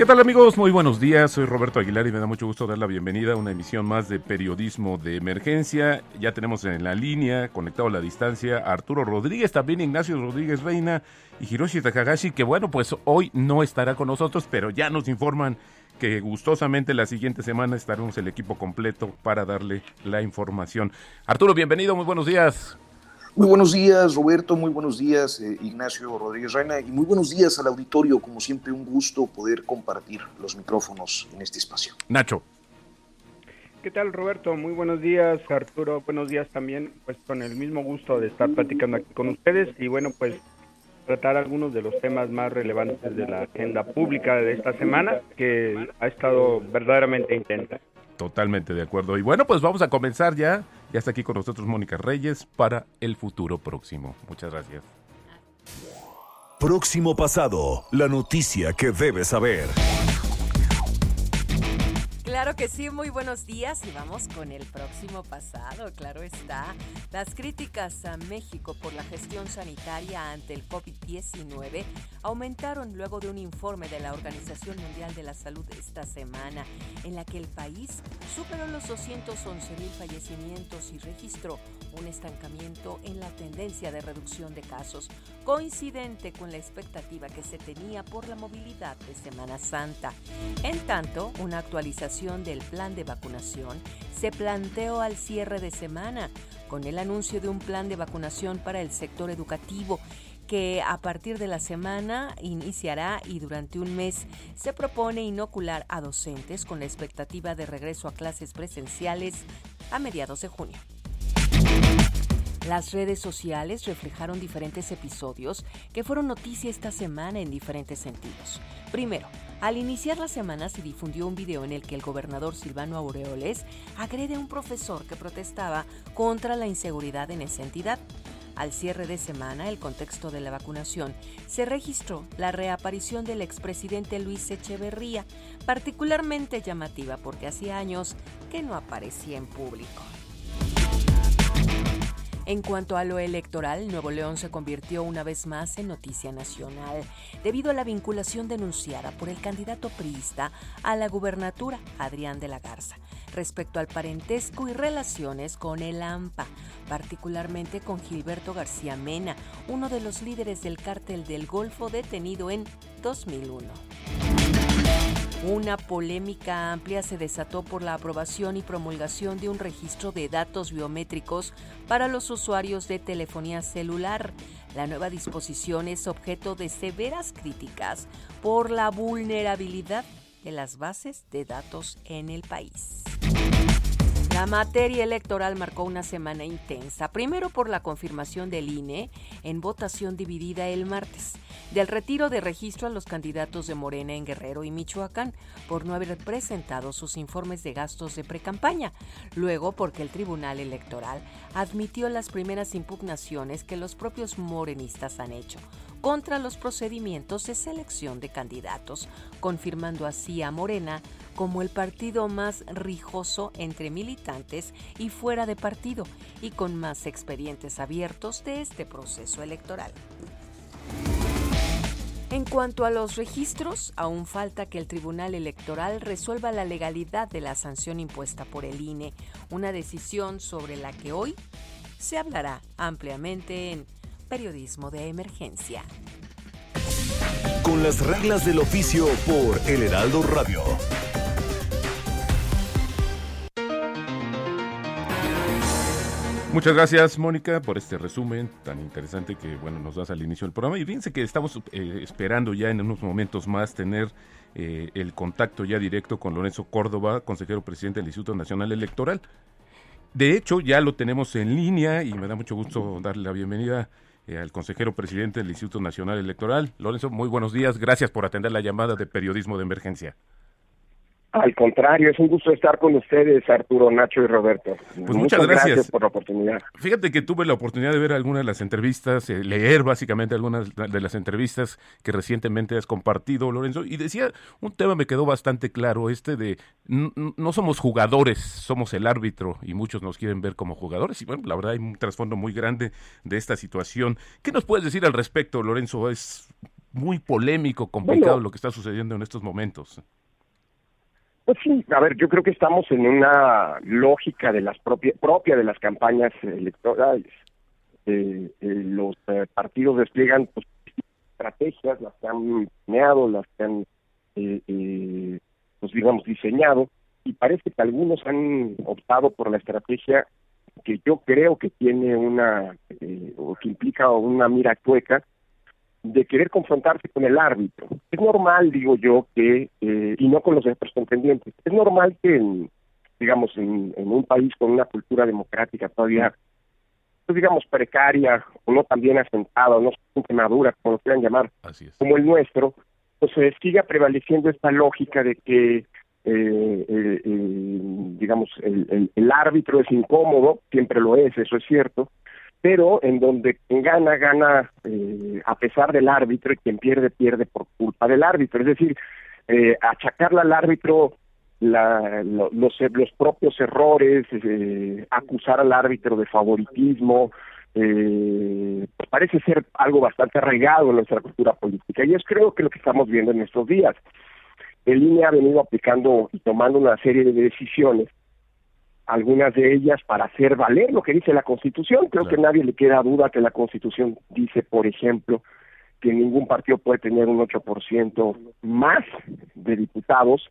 ¿Qué tal amigos? Muy buenos días, soy Roberto Aguilar y me da mucho gusto dar la bienvenida a una emisión más de Periodismo de Emergencia. Ya tenemos en la línea, conectado a la distancia, Arturo Rodríguez, también Ignacio Rodríguez Reina y Hiroshi Takahashi, que bueno, pues hoy no estará con nosotros, pero ya nos informan que gustosamente la siguiente semana estaremos el equipo completo para darle la información. Arturo, bienvenido, muy buenos días. Muy buenos días, Roberto, muy buenos días, eh, Ignacio Rodríguez Reina, y muy buenos días al auditorio. Como siempre, un gusto poder compartir los micrófonos en este espacio. Nacho. ¿Qué tal, Roberto? Muy buenos días, Arturo. Buenos días también, pues con el mismo gusto de estar platicando aquí con ustedes y bueno, pues tratar algunos de los temas más relevantes de la agenda pública de esta semana, que ha estado verdaderamente intensa. Totalmente de acuerdo. Y bueno, pues vamos a comenzar ya. Ya está aquí con nosotros Mónica Reyes para el futuro próximo. Muchas gracias. Próximo pasado, la noticia que debes saber. Claro que sí, muy buenos días y vamos con el próximo pasado, claro está. Las críticas a México por la gestión sanitaria ante el COVID-19 aumentaron luego de un informe de la Organización Mundial de la Salud esta semana, en la que el país superó los 211 mil fallecimientos y registró un estancamiento en la tendencia de reducción de casos, coincidente con la expectativa que se tenía por la movilidad de Semana Santa. En tanto, una actualización del plan de vacunación se planteó al cierre de semana, con el anuncio de un plan de vacunación para el sector educativo que a partir de la semana iniciará y durante un mes se propone inocular a docentes con la expectativa de regreso a clases presenciales a mediados de junio. Las redes sociales reflejaron diferentes episodios que fueron noticia esta semana en diferentes sentidos. Primero, al iniciar la semana se difundió un video en el que el gobernador Silvano Aureoles agrede a un profesor que protestaba contra la inseguridad en esa entidad. Al cierre de semana, el contexto de la vacunación, se registró la reaparición del expresidente Luis Echeverría, particularmente llamativa porque hacía años que no aparecía en público. En cuanto a lo electoral, Nuevo León se convirtió una vez más en noticia nacional, debido a la vinculación denunciada por el candidato priista a la gubernatura, Adrián de la Garza, respecto al parentesco y relaciones con el AMPA, particularmente con Gilberto García Mena, uno de los líderes del cártel del Golfo detenido en 2001. Una polémica amplia se desató por la aprobación y promulgación de un registro de datos biométricos para los usuarios de telefonía celular. La nueva disposición es objeto de severas críticas por la vulnerabilidad de las bases de datos en el país. La materia electoral marcó una semana intensa, primero por la confirmación del INE en votación dividida el martes, del retiro de registro a los candidatos de Morena en Guerrero y Michoacán por no haber presentado sus informes de gastos de precampaña, luego porque el Tribunal Electoral admitió las primeras impugnaciones que los propios morenistas han hecho contra los procedimientos de selección de candidatos, confirmando así a Morena como el partido más rijoso entre militantes y fuera de partido y con más expedientes abiertos de este proceso electoral. En cuanto a los registros, aún falta que el Tribunal Electoral resuelva la legalidad de la sanción impuesta por el INE, una decisión sobre la que hoy se hablará ampliamente en Periodismo de Emergencia. Con las reglas del oficio por El Heraldo Radio. Muchas gracias, Mónica, por este resumen tan interesante que bueno nos das al inicio del programa. Y fíjense que estamos eh, esperando ya en unos momentos más tener eh, el contacto ya directo con Lorenzo Córdoba, consejero presidente del Instituto Nacional Electoral. De hecho, ya lo tenemos en línea y me da mucho gusto darle la bienvenida al consejero presidente del Instituto Nacional Electoral. Lorenzo, muy buenos días. Gracias por atender la llamada de periodismo de emergencia. Al contrario, es un gusto estar con ustedes, Arturo, Nacho y Roberto. Pues muchas, gracias. por la oportunidad. Fíjate que tuve la oportunidad de ver algunas de las entrevistas, eh, leer básicamente algunas de las entrevistas que recientemente has compartido, Lorenzo, y decía, un tema me quedó bastante claro, este de no somos jugadores, somos el árbitro y muchos nos quieren ver como jugadores y bueno, la verdad hay un trasfondo muy grande de esta situación. ¿Qué nos puedes decir al respecto, Lorenzo? Es muy polémico, complicado lo que está sucediendo en estos momentos. Pues sí, a ver, yo creo que estamos en una lógica de las propia, propia de las campañas electorales. Eh, eh, los eh, partidos despliegan pues, estrategias, las que han planeado, las que han, pues digamos, diseñado, y parece que algunos han optado por la estrategia que yo creo que tiene una, o que implica una mira cueca, de querer confrontarse con el árbitro. Es normal, digo yo, que, eh, y no con los otros contendientes, es normal que, en, digamos, en, un país con una cultura democrática todavía, pues digamos, precaria, o no tan bien asentada, o no madura, como lo quieran llamar, como el nuestro, pues se siga prevaleciendo esta lógica de que eh, digamos, el, el, árbitro es incómodo, siempre lo es, eso es cierto, pero en donde quien gana, gana eh, a pesar del árbitro y quien pierde, pierde por culpa del árbitro. Es decir, eh, achacarle al árbitro la, los, los propios errores, eh, acusar al árbitro de favoritismo, eh, pues parece ser algo bastante arraigado en nuestra cultura política. Y es creo que lo que estamos viendo en estos días. El INE ha venido aplicando y tomando una serie de decisiones algunas de ellas para hacer valer lo que dice la Constitución. Creo que nadie le queda duda que la Constitución dice, por ejemplo, que ningún partido puede tener un 8% más de diputados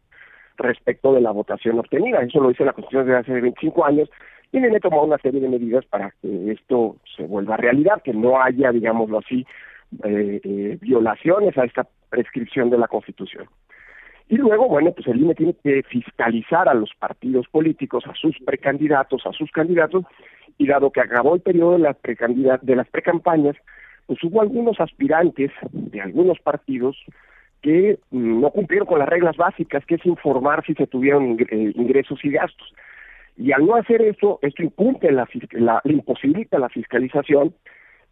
respecto de la votación obtenida. Eso lo dice la Constitución desde hace 25 años y le tomado una serie de medidas para que esto se vuelva realidad, que no haya, digámoslo así, eh, eh, violaciones a esta prescripción de la Constitución. Y luego, bueno, pues el INE tiene que fiscalizar a los partidos políticos, a sus precandidatos, a sus candidatos, y dado que acabó el periodo de las, de las precampañas, pues hubo algunos aspirantes de algunos partidos que no cumplieron con las reglas básicas, que es informar si se tuvieron eh, ingresos y gastos. Y al no hacer eso, esto incumple la, la imposibilita la fiscalización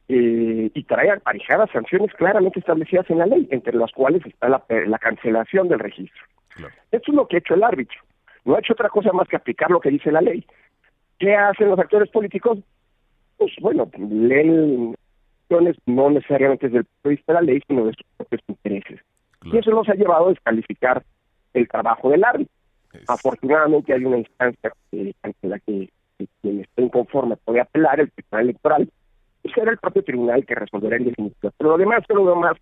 eh, y trae aparejadas sanciones claramente establecidas en la ley, entre las cuales está la, la cancelación del registro. Esto es lo que ha hecho el árbitro. No ha hecho otra cosa más que aplicar lo que dice la ley. ¿Qué hacen los actores políticos? Pues bueno, leen no necesariamente desde el punto de vista de la ley, sino de sus propios intereses. Y eso nos ha llevado a descalificar el trabajo del árbitro. Afortunadamente hay una instancia en la que, quien esté inconforme puede apelar, el Tribunal Electoral, será el propio tribunal que resolverá en definitiva. Pero lo demás, lo demás,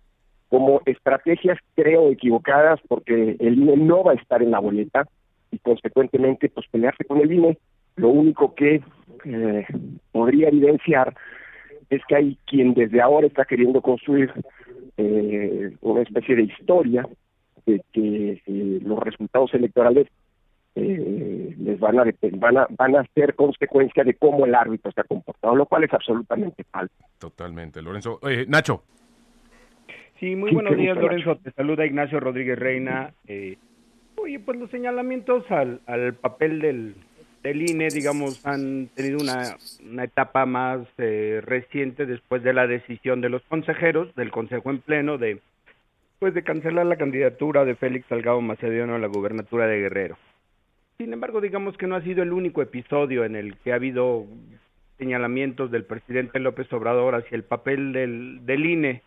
como estrategias creo equivocadas porque el INE no va a estar en la boleta y consecuentemente pues pelearse con el INE lo único que eh, podría evidenciar es que hay quien desde ahora está queriendo construir eh, una especie de historia de que eh, los resultados electorales eh, les van a, van a van a ser consecuencia de cómo el árbitro se ha comportado, lo cual es absolutamente falso. Totalmente, Lorenzo. Eh, Nacho. Sí, muy buenos días, Lorenzo. Te saluda Ignacio Rodríguez Reina. Eh, oye, pues los señalamientos al, al papel del, del INE, digamos, han tenido una, una etapa más eh, reciente después de la decisión de los consejeros del Consejo en Pleno de pues de cancelar la candidatura de Félix Salgado Macedonio a la gubernatura de Guerrero. Sin embargo, digamos que no ha sido el único episodio en el que ha habido señalamientos del presidente López Obrador hacia el papel del, del INE.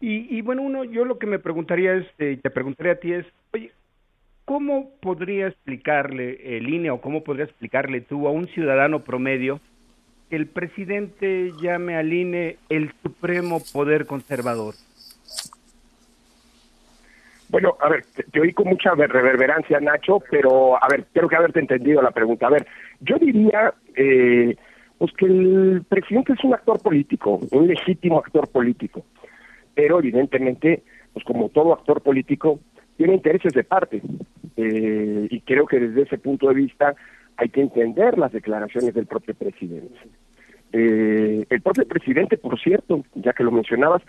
Y, y bueno, uno, yo lo que me preguntaría es, eh, te preguntaría a ti es, oye, ¿cómo podría explicarle el INE o cómo podría explicarle tú a un ciudadano promedio que el presidente llame al INE el supremo poder conservador? Bueno, a ver, te, oí con mucha reverberancia, Nacho, pero a ver, creo que haberte entendido la pregunta. A ver, yo diría, eh, Pues que el presidente es un actor político, un legítimo actor político, pero evidentemente, pues como todo actor político, tiene intereses de parte. Eh, y creo que desde ese punto de vista hay que entender las declaraciones del propio presidente. Eh, el propio presidente, por cierto, ya que lo mencionabas,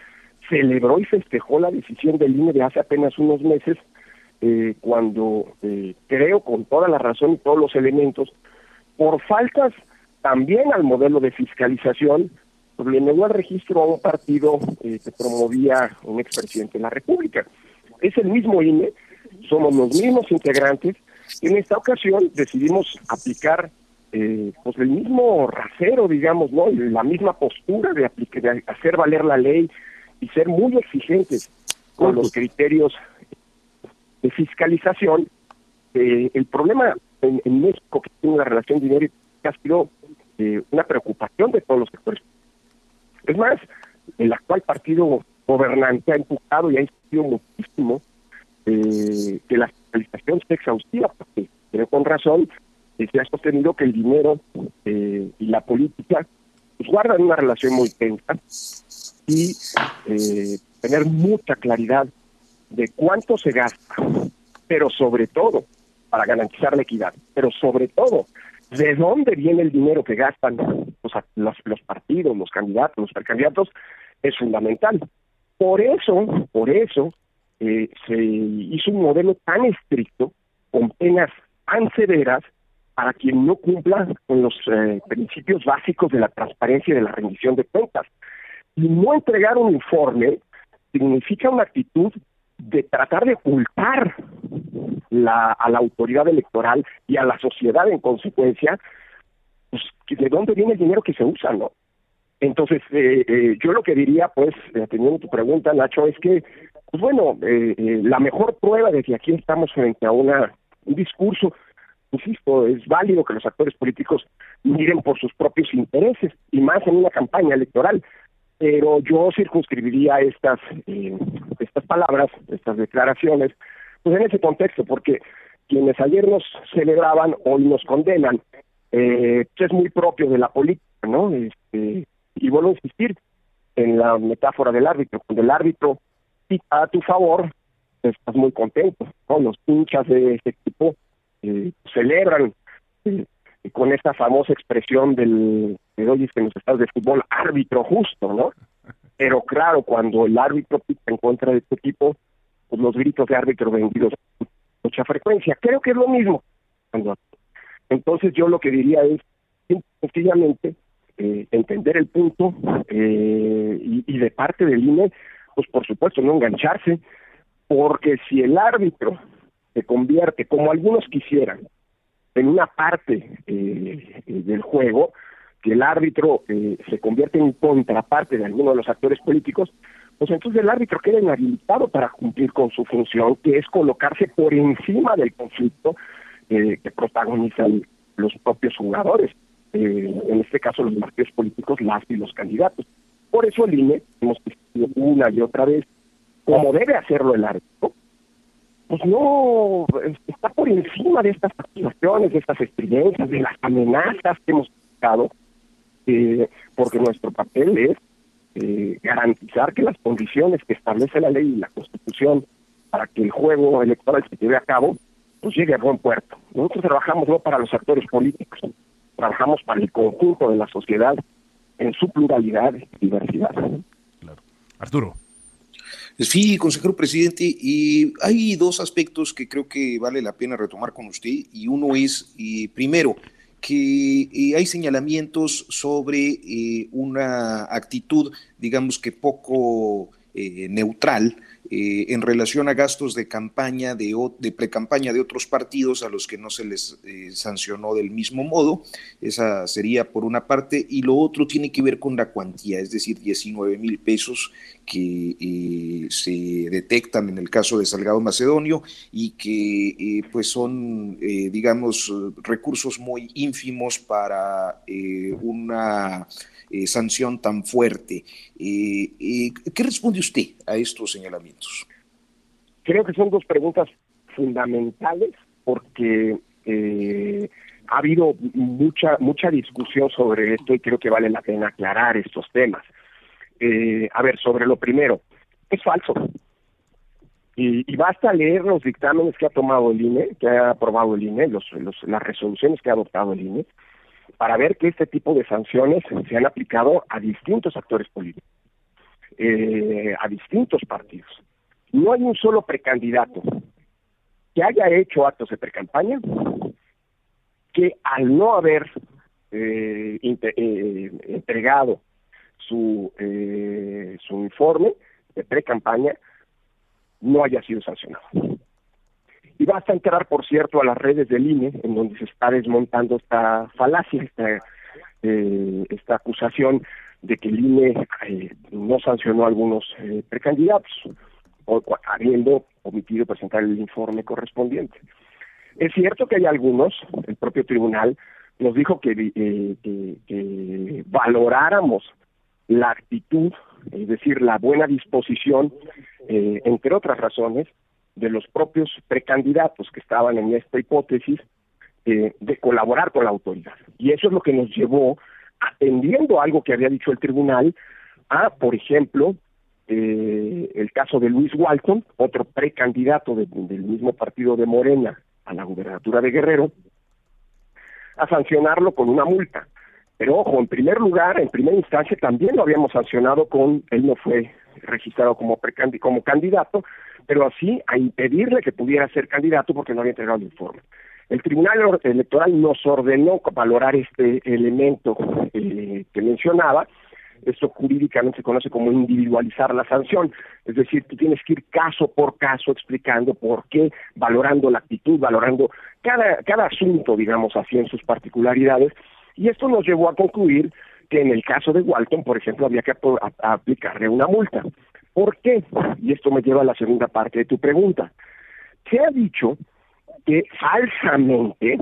celebró y festejó la decisión del INE de hace apenas unos meses, eh, cuando eh, creo con toda la razón y todos los elementos, por faltas también al modelo de fiscalización, pues le negó el registro a un partido que promovía un expresidente de la República. Es el mismo INE, somos los mismos integrantes, y en esta ocasión decidimos aplicar eh, pues el mismo rasero, digamos, ¿no? La misma postura de, de hacer valer la ley y ser muy exigentes con los criterios de fiscalización. Eh, el problema en, México que tiene una relación dinero y ha sido eh, una preocupación de todos los sectores. Es más, el actual partido gobernante ha empujado y ha insistido muchísimo eh, que la fiscalización sea exhaustiva, porque creo con razón se ha sostenido que el dinero eh, y la política pues, guardan una relación muy tensa y eh, tener mucha claridad de cuánto se gasta, pero sobre todo para garantizar la equidad, pero sobre todo de dónde viene el dinero que gastan los, partidos, los candidatos, los precandidatos, es fundamental. Por eso, por eso, eh, se hizo un modelo tan estricto, con penas tan severas, para quien no cumpla con los eh, principios básicos de la transparencia y de la rendición de cuentas. Y no entregar un informe significa una actitud de tratar de ocultar la, a la autoridad electoral y a la sociedad en consecuencia, pues, de dónde viene el dinero que se usa, ¿no? Entonces, eh, eh, yo lo que diría, pues, teniendo tu pregunta, Nacho, es que, pues bueno, la mejor prueba de que aquí estamos frente a una, un discurso insisto, es válido que los actores políticos miren por sus propios intereses y más en una campaña electoral. Pero yo circunscribiría estas, eh, estas palabras, estas declaraciones, pues en ese contexto, porque quienes ayer nos celebraban hoy nos condenan, eh, pues es muy propio de la política, ¿no? Este, y vuelvo a insistir en la metáfora del árbitro, cuando el árbitro pita a tu favor, estás muy contento, ¿no? Los hinchas de ese equipo eh, celebran eh, con esta famosa expresión del de hoy que nos estás de fútbol árbitro justo, ¿no? Pero claro, cuando el árbitro pita en contra de este equipo, pues los gritos de árbitro vendidos mucha frecuencia. Creo que es lo mismo. Entonces yo lo que diría es sencillamente eh, entender el punto eh, y de parte del INE, pues por supuesto no engancharse, porque si el árbitro se convierte, como algunos quisieran, en una parte eh, del juego, que el árbitro eh, se convierte en contraparte de alguno de los actores políticos, pues entonces el árbitro queda inhabilitado para cumplir con su función, que es colocarse por encima del conflicto eh, que protagonizan los propios jugadores, en este caso los partidos políticos, las y los candidatos. Por eso el INE, hemos discutido una y otra vez, como debe hacerlo el árbitro, pues no está por encima de estas acusaciones, de estas experiencias, de las amenazas que hemos buscado, eh, porque nuestro papel es eh, garantizar que las condiciones que establece la ley y la Constitución para que el juego electoral se lleve a cabo, pues llegue a buen puerto. Nosotros trabajamos no para los actores políticos, trabajamos para el conjunto de la sociedad en su pluralidad y diversidad. Claro. Arturo. Sí, consejero presidente, y hay dos aspectos que creo que vale la pena retomar con usted, y uno es, eh, primero, que eh, hay señalamientos sobre eh, una actitud, digamos que poco neutral eh, en relación a gastos de campaña, de, de pre-campaña de otros partidos a los que no se les eh, sancionó del mismo modo. Esa sería por una parte. Y lo otro tiene que ver con la cuantía, es decir, 19 mil pesos que eh, se detectan en el caso de Salgado Macedonio y que pues son, digamos, recursos muy ínfimos para una eh, sanción tan fuerte. Eh, eh, ¿Qué responde usted a estos señalamientos? Creo que son dos preguntas fundamentales porque ha habido mucha mucha discusión sobre esto y creo que vale la pena aclarar estos temas. Eh, a ver, sobre lo primero, es falso. Y, basta leer los dictámenes que ha tomado el INE, que ha aprobado el INE, los, las resoluciones que ha adoptado el INE, para ver que este tipo de sanciones se han aplicado a distintos actores políticos, eh, a distintos partidos. No hay un solo precandidato que haya hecho actos de precampaña que al no haber eh, eh, entregado su, eh, su informe de pre-campaña no haya sido sancionado. Y basta entrar, por cierto, a las redes del INE, en donde se está desmontando esta falacia, esta, esta acusación de que el INE no sancionó a algunos precandidatos, o, habiendo omitido presentar el informe correspondiente. Es cierto que hay algunos, el propio tribunal nos dijo que, eh, valoráramos la actitud, es decir, la buena disposición, eh, entre otras razones, de los propios precandidatos que estaban en esta hipótesis eh, de colaborar con la autoridad. Y eso es lo que nos llevó, atendiendo algo que había dicho el tribunal, a, por ejemplo, el caso de Luis Walton, otro precandidato del mismo partido de Morena a la gubernatura de Guerrero a sancionarlo con una multa. Pero ojo, en primer lugar, en primera instancia también lo habíamos sancionado con, él no fue registrado como, como candidato, pero así a impedirle que pudiera ser candidato porque no había entregado el informe. El Tribunal Electoral nos ordenó valorar este elemento eh, que mencionaba esto jurídicamente se conoce como individualizar la sanción, es decir, tú tienes que ir caso por caso explicando por qué, valorando la actitud, valorando cada, cada asunto, digamos así, en sus particularidades, y esto nos llevó a concluir que en el caso de Walton, por ejemplo, había que aplicarle una multa. ¿Por qué? Y esto me lleva a la segunda parte de tu pregunta. Se ha dicho que falsamente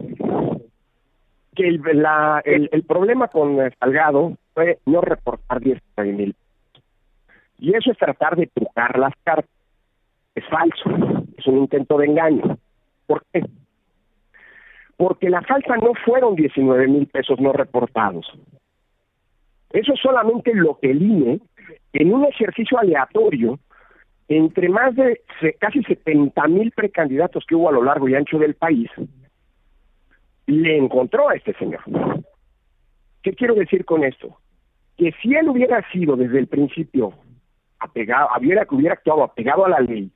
que el, la, el, problema con Salgado fue no reportar 19 mil. Y eso es tratar de trucar las cartas. Es falso, es un intento de engaño. ¿Por qué? Porque la falta no fueron 19 mil pesos no reportados. Eso es solamente lo que el INE, en un ejercicio aleatorio, entre más de casi 70 mil precandidatos que hubo a lo largo y ancho del país, le encontró a este señor. ¿Qué quiero decir con esto? que si él hubiera sido desde el principio apegado, hubiera, hubiera actuado apegado a la ley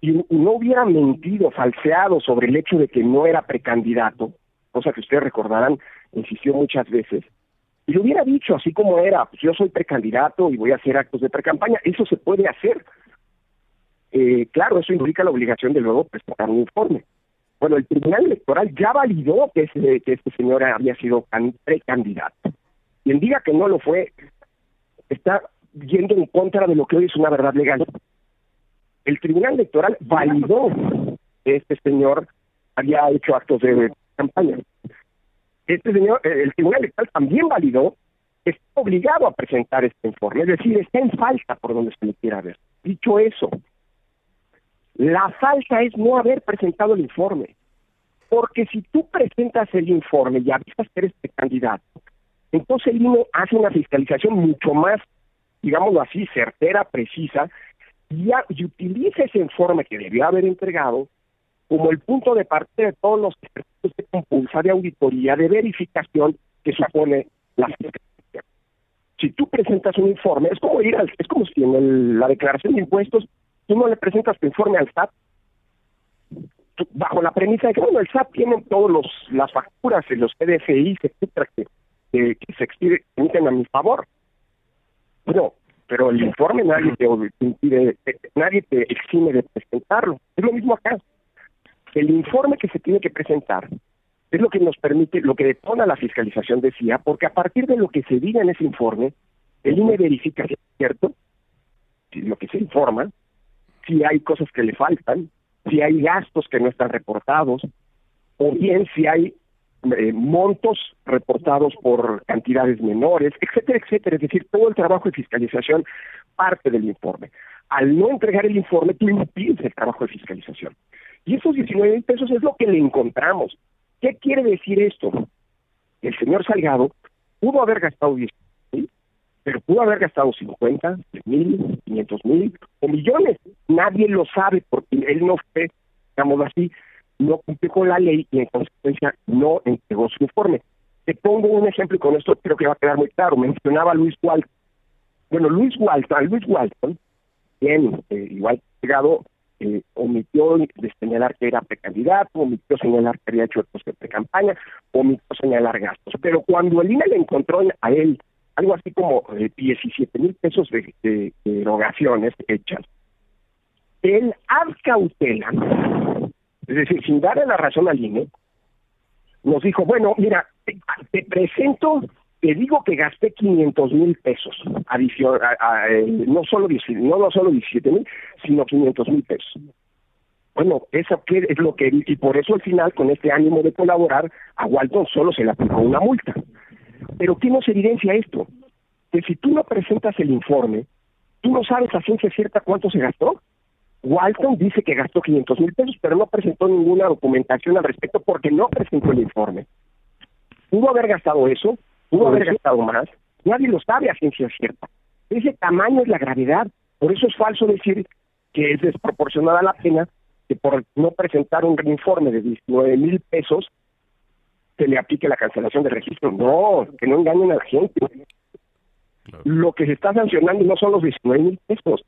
y no hubiera mentido, falseado sobre el hecho de que no era precandidato, cosa que ustedes recordarán, insistió muchas veces, y lo hubiera dicho así como era, pues yo soy precandidato y voy a hacer actos de precampaña, eso se puede hacer. Eh, claro, eso implica la obligación de luego presentar un informe. Bueno, el Tribunal Electoral ya validó que, ese, que este señor había sido precandidato. Quien diga que no lo fue, está yendo en contra de lo que hoy es una verdad legal. El Tribunal Electoral validó que este señor había hecho actos de campaña. Este señor, eh, el Tribunal Electoral también validó está obligado a presentar este informe, es decir, está en falta por donde se le quiera ver. Dicho eso, la falta es no haber presentado el informe. Porque si tú presentas el informe y avisas que eres candidato, entonces el INE hace una fiscalización mucho más, digámoslo así, certera, precisa, y, utiliza ese informe que debió haber entregado como el punto de partida de todos los ejercicios de compulsa, de auditoría, de verificación que supone la fiscalización. Si tú presentas un informe, es como ir al, es como si en la declaración de impuestos tú no le presentas tu informe al SAT bajo la premisa de que bueno el SAT tiene todos los las facturas y los PDFIs etcétera que que, se extienden a mi favor. Bueno, pero el informe nadie te nadie te exime de presentarlo. Es lo mismo acá. El informe que se tiene que presentar es lo que nos permite, lo que detona la fiscalización decía, porque a partir de lo que se diga en ese informe, el INE verifica si es cierto, si lo que se informa, si hay cosas que le faltan, si hay gastos que no están reportados, o bien si hay eh, montos reportados por cantidades menores, etcétera, etcétera. Es decir, todo el trabajo de fiscalización parte del informe. Al no entregar el informe, tú impides el trabajo de fiscalización. Y esos 19 mil pesos es lo que le encontramos. ¿Qué quiere decir esto? El señor Salgado pudo haber gastado 10 mil, pero pudo haber gastado 50, mil, 500 mil o millones. Nadie lo sabe porque él no fue, digamos así, no cumplió con la ley y en consecuencia no entregó su informe. Te pongo un ejemplo y con esto creo que va a quedar muy claro. Mencionaba Luis Walton. Bueno, Luis Walton, Luis Walton, bien, eh, igual llegado, eh, omitió de señalar que era precandidato, omitió señalar que había hecho cosas de pre-campaña, omitió señalar gastos. Pero cuando el INE le encontró a él algo así como 17 eh, mil pesos de, de, erogaciones hechas, él ad cautela, es decir, sin darle la razón al INE, nos dijo, bueno, mira, te, presento, te digo que gasté 500 mil pesos, adición, eh, no, solo, no, no solo 17 mil, sino 500 mil pesos. Bueno, eso es lo que, y por eso al final, con este ánimo de colaborar, a Walton solo se le aplicó una multa. Pero ¿qué nos evidencia esto? Que si tú no presentas el informe, tú no sabes a ciencia cierta cuánto se gastó. Walton dice que gastó 500 mil pesos, pero no presentó ninguna documentación al respecto porque no presentó el informe. Pudo haber gastado eso, pudo haber gastado más, nadie lo sabe a ciencia cierta. Ese tamaño es la gravedad, por eso es falso decir que es desproporcionada la pena que por no presentar un informe de 19 mil pesos se le aplique la cancelación de registro. No, que no engañen a la gente. Lo que se está sancionando no son los 19 mil pesos,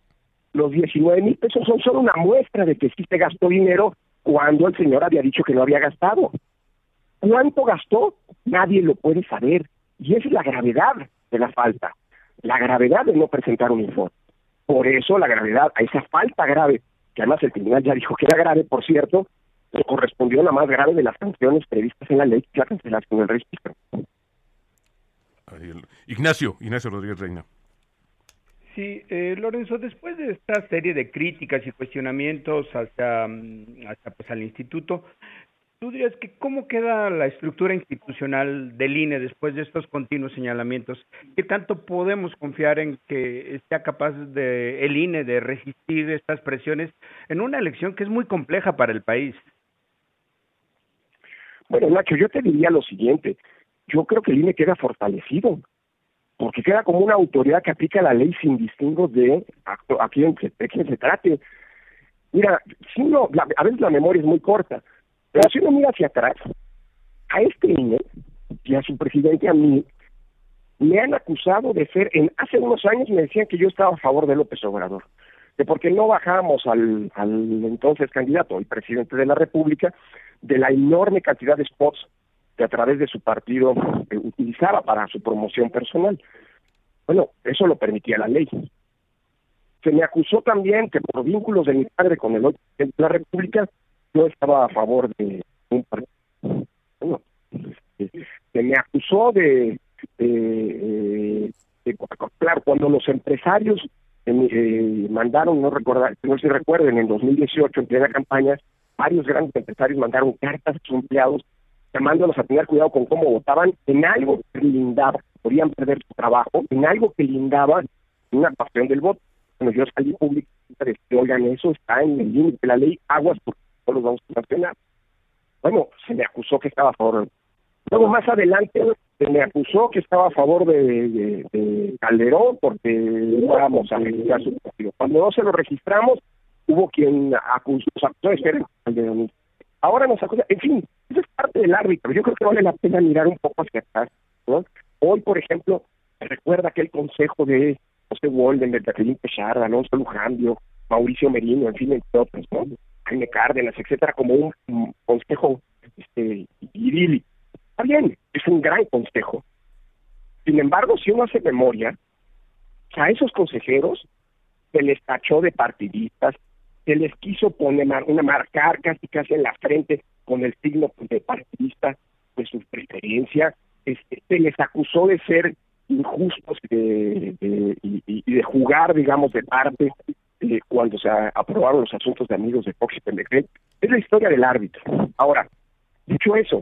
los 19 mil pesos son solo una muestra de que sí se gastó dinero cuando el señor había dicho que no había gastado. ¿Cuánto gastó? Nadie lo puede saber. Y esa es la gravedad de la falta, la gravedad de no presentar un informe. Por eso la gravedad, a esa falta grave, que además el tribunal ya dijo que era grave, por cierto, le correspondió la más grave de las sanciones previstas en la ley, que la cancelación del registro. Ignacio, Ignacio Rodríguez Reina. Sí, eh, Lorenzo, después de esta serie de críticas y cuestionamientos hacia, mm, hacia pues, al instituto, ¿tú dirías que cómo queda la estructura institucional del INE después de estos continuos señalamientos? ¿Qué tanto podemos confiar en que sea capaz de el INE de resistir estas presiones en una elección que es muy compleja para el país? Bueno, Nacho, yo te diría lo siguiente. Yo creo que el INE queda fortalecido porque queda como una autoridad que aplica la ley sin distingo de a, quién, se trate. Mira, si uno, a veces la memoria es muy corta, pero si uno mira hacia atrás, a este INE y a su presidente, a mí, me han acusado de ser, en hace unos años me decían que yo estaba a favor de López Obrador, que porque no bajamos al, al entonces candidato, el presidente de la República, de la enorme cantidad de spots que a través de su partido eh, utilizaba para su promoción personal. Bueno, eso lo permitía la ley. Se me acusó también que por vínculos de mi padre con el otro de la República, yo estaba a favor de un partido. Se me acusó de, de, claro, cuando los empresarios eh, mandaron, no recordar, no sé si recuerden, en 2018 en plena campaña, varios grandes empresarios mandaron cartas a sus empleados llamándolos a tener cuidado con cómo votaban en algo que lindaba, podían perder su trabajo, en algo que lindaba una pasión del voto. Bueno, yo salí público oigan, eso está en el límite de la ley, aguas, porque no los vamos a sancionar. Bueno, se me acusó que estaba a favor. Luego más adelante se me acusó que estaba a favor de, de, Calderón porque íbamos a registrar su partido. Cuando no se lo registramos, hubo quien acusó, acusó. Ahora nos acusa, en fin, eso es parte del árbitro. Yo creo que vale la pena mirar un poco hacia atrás. Hoy, por ejemplo, recuerda aquel consejo de José Walden, de Jacqueline Pechard, Alonso Lujambio, Mauricio Merino, en fin, entre otros, ¿no? Jaime Cárdenas, etcétera, como un, consejo este. Está bien, es un gran consejo. Sin embargo, si uno hace memoria, a esos consejeros se les tachó de partidistas, se les quiso poner una marcar casi casi en la frente con el signo de partidista de su preferencia, este, se les acusó de ser injustos y, de jugar, digamos, de parte eh, cuando se aprobaron los asuntos de amigos de Fox y Pendejel. Es la historia del árbitro. Ahora, dicho eso,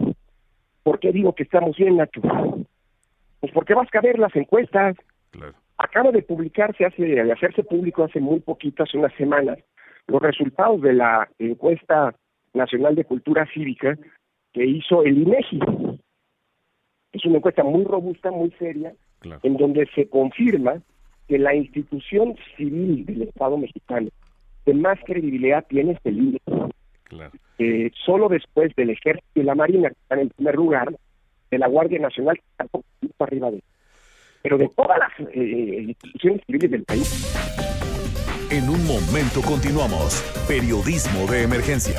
¿por qué digo que estamos bien, Nacho? Pues porque vas a ver las encuestas. Acaba de publicarse, hace, de hacerse público hace muy poquito, hace unas semanas, los resultados de la encuesta nacional de cultura cívica que hizo el INEGI. Es una encuesta muy robusta, muy seria, en donde se confirma que la institución civil del Estado mexicano que más credibilidad tiene es el INE. Eh, solo después del Ejército y la Marina, que están en primer lugar, de la Guardia Nacional, que está un poquito arriba de Pero de todas las eh, instituciones civiles del país. En un momento continuamos. Periodismo de emergencia.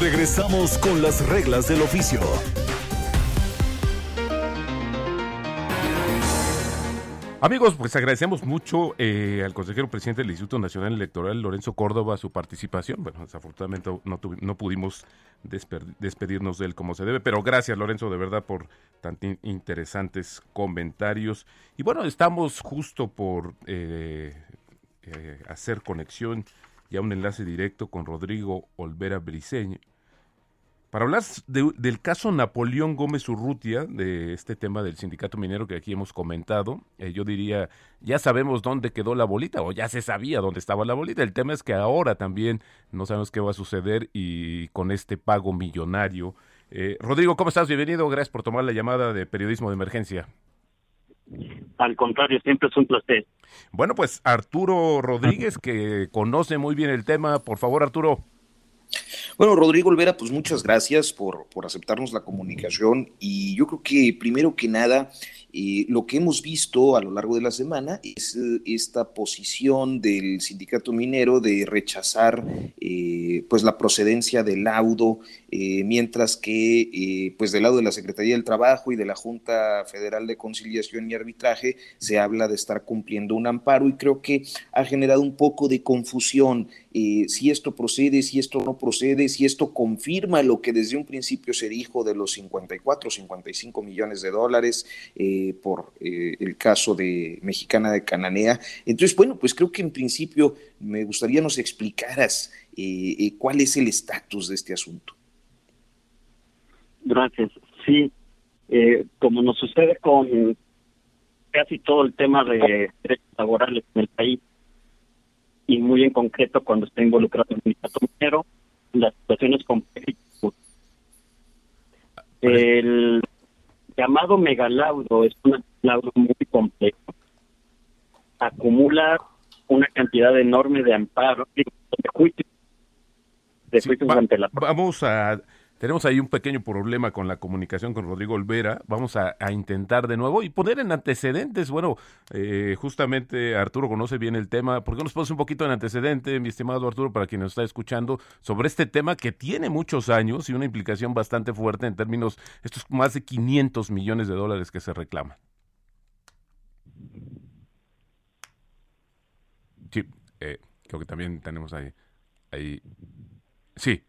Regresamos con las reglas del oficio. Amigos, pues agradecemos mucho eh, al consejero presidente del Instituto Nacional Electoral, Lorenzo Córdoba, su participación. Bueno, desafortunadamente no, no pudimos despedirnos de él como se debe, pero gracias Lorenzo de verdad por tan interesantes comentarios. Y bueno, estamos justo por eh, eh, hacer conexión y a un enlace directo con Rodrigo Olvera Briceño, para hablar del caso Napoleón Gómez Urrutia, de este tema del sindicato minero que aquí hemos comentado, eh, yo diría, ya sabemos dónde quedó la bolita, o ya se sabía dónde estaba la bolita. El tema es que ahora también no sabemos qué va a suceder y con este pago millonario. Eh, Rodrigo, ¿cómo estás? Bienvenido, gracias por tomar la llamada de periodismo de emergencia. Al contrario, siempre es un placer. Bueno, pues Arturo Rodríguez, que conoce muy bien el tema, por favor, Arturo. Bueno, Rodrigo Olvera, pues muchas gracias por, por aceptarnos la comunicación y yo creo que primero que nada eh, lo que hemos visto a lo largo de la semana es eh, esta posición del sindicato minero de rechazar eh, pues la procedencia del laudo, mientras que pues del lado de la Secretaría del Trabajo y de la Junta Federal de Conciliación y Arbitraje se habla de estar cumpliendo un amparo y creo que ha generado un poco de confusión si esto procede, si esto no procede, si esto confirma lo que desde un principio se dijo de los 54, 55 millones de dólares. Eh, por eh, el caso de Mexicana de Cananea. Entonces, bueno, pues creo que en principio me gustaría nos explicaras eh, cuál es el estatus de este asunto. Gracias. Sí, como nos sucede con casi todo el tema de derechos laborales en el país, y muy en concreto cuando está involucrado en el sindicato minero, la situación es compleja. El llamado megalaudo es un laudo muy complejo. Acumula una cantidad enorme de amparo, de juicios, de juicios ante la... Vamos a tenemos ahí un pequeño problema con la comunicación con Rodrigo Olvera. Vamos a, intentar de nuevo y poner en antecedentes. Bueno, eh, justamente Arturo conoce bien el tema. ¿Por qué nos pones un poquito en antecedente, mi estimado Arturo, para quien nos está escuchando, sobre este tema que tiene muchos años y una implicación bastante fuerte en términos, estos más de 500 millones de dólares que se reclaman? Sí, eh, creo que también tenemos ahí. ahí. Sí.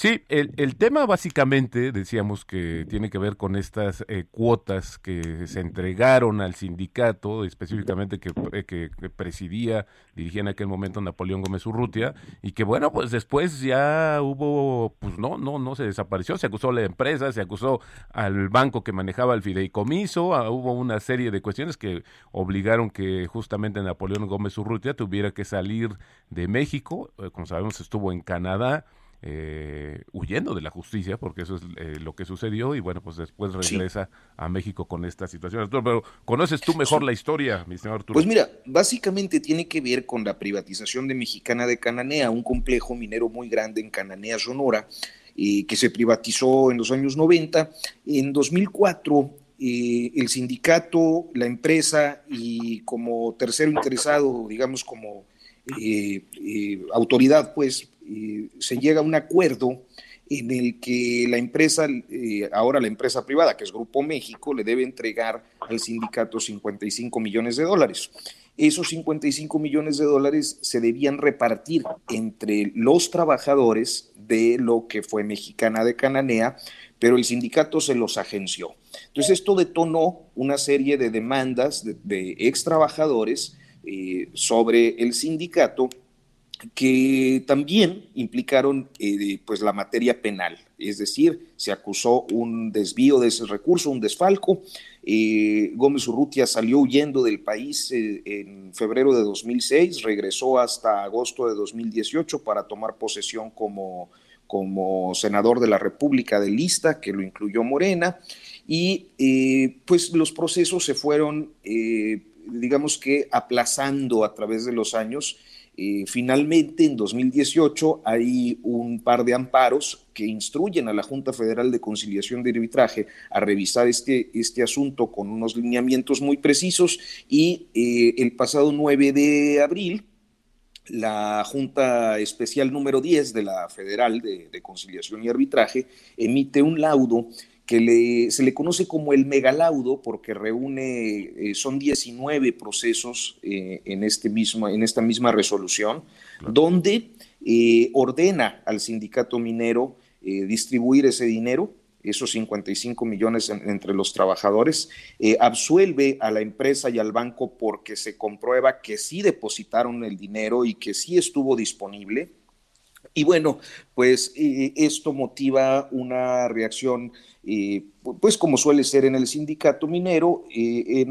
Sí, el, el, tema básicamente decíamos que tiene que ver con estas eh, cuotas que se entregaron al sindicato, específicamente que, eh, que, presidía, dirigía en aquel momento Napoleón Gómez Urrutia, y que bueno, pues después ya hubo, pues no, no, no se desapareció, se acusó a la empresa, se acusó al banco que manejaba el fideicomiso, ah, hubo una serie de cuestiones que obligaron que justamente Napoleón Gómez Urrutia tuviera que salir de México, eh, como sabemos estuvo en Canadá, eh, huyendo de la justicia, porque eso es eh, lo que sucedió, y bueno, pues después regresa a México con esta situación. Arturo, pero ¿conoces tú mejor la historia, mi señor Arturo? Pues mira, básicamente tiene que ver con la privatización de Mexicana de Cananea, un complejo minero muy grande en Cananea, Sonora, eh, que se privatizó en los años 90. En 2004 el sindicato, la empresa y como tercero interesado, digamos como autoridad, pues se llega a un acuerdo en el que la empresa, eh, ahora la empresa privada, que es Grupo México, le debe entregar al sindicato 55 millones de dólares. Esos 55 millones de dólares se debían repartir entre los trabajadores de lo que fue Mexicana de Cananea, pero el sindicato se los agenció. Entonces esto detonó una serie de demandas de, ex trabajadores eh, sobre el sindicato que también implicaron eh, pues la materia penal, es decir, se acusó un desvío de ese recurso, un desfalco. Eh, Gómez Urrutia salió huyendo del país eh, en febrero de 2006, regresó hasta agosto de 2018 para tomar posesión como, como senador de la República de lista, que lo incluyó Morena, y pues los procesos se fueron, digamos que, aplazando a través de los años eh, finalmente, en 2018 hay un par de amparos que instruyen a la Junta Federal de Conciliación de Arbitraje a revisar este, este asunto con unos lineamientos muy precisos y eh, el pasado 9 de abril la Junta Especial número 10 de la Federal de, de Conciliación y Arbitraje emite un laudo que se le conoce como el megalaudo porque reúne, eh, son 19 procesos eh, en, este mismo, en esta misma resolución, donde eh, ordena al sindicato minero distribuir ese dinero, esos 55 millones entre los trabajadores, absuelve a la empresa y al banco porque se comprueba que sí depositaron el dinero y que sí estuvo disponible. Y bueno, pues esto motiva una reacción pues como suele ser en el sindicato minero, eh,